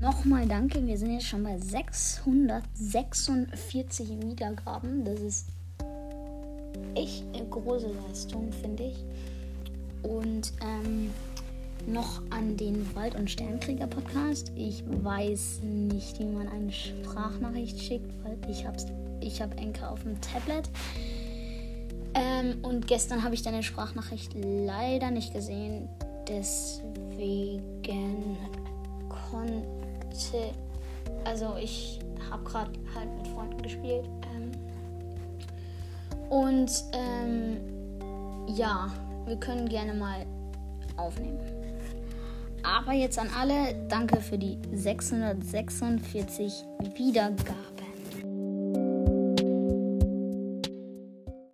Nochmal danke, wir sind jetzt schon bei 646 Wiedergaben. Das ist echt eine große Leistung, finde ich. Und ähm, noch an den Wald- und Sternkrieger Podcast. Ich weiß nicht, wie man eine Sprachnachricht schickt, weil ich habe ich hab Enker auf dem Tablet. Ähm, und gestern habe ich deine Sprachnachricht leider nicht gesehen. Deswegen. Also, ich habe gerade halt mit Freunden gespielt. Ähm, und ähm, ja, wir können gerne mal aufnehmen. Aber jetzt an alle, danke für die 646 Wiedergaben.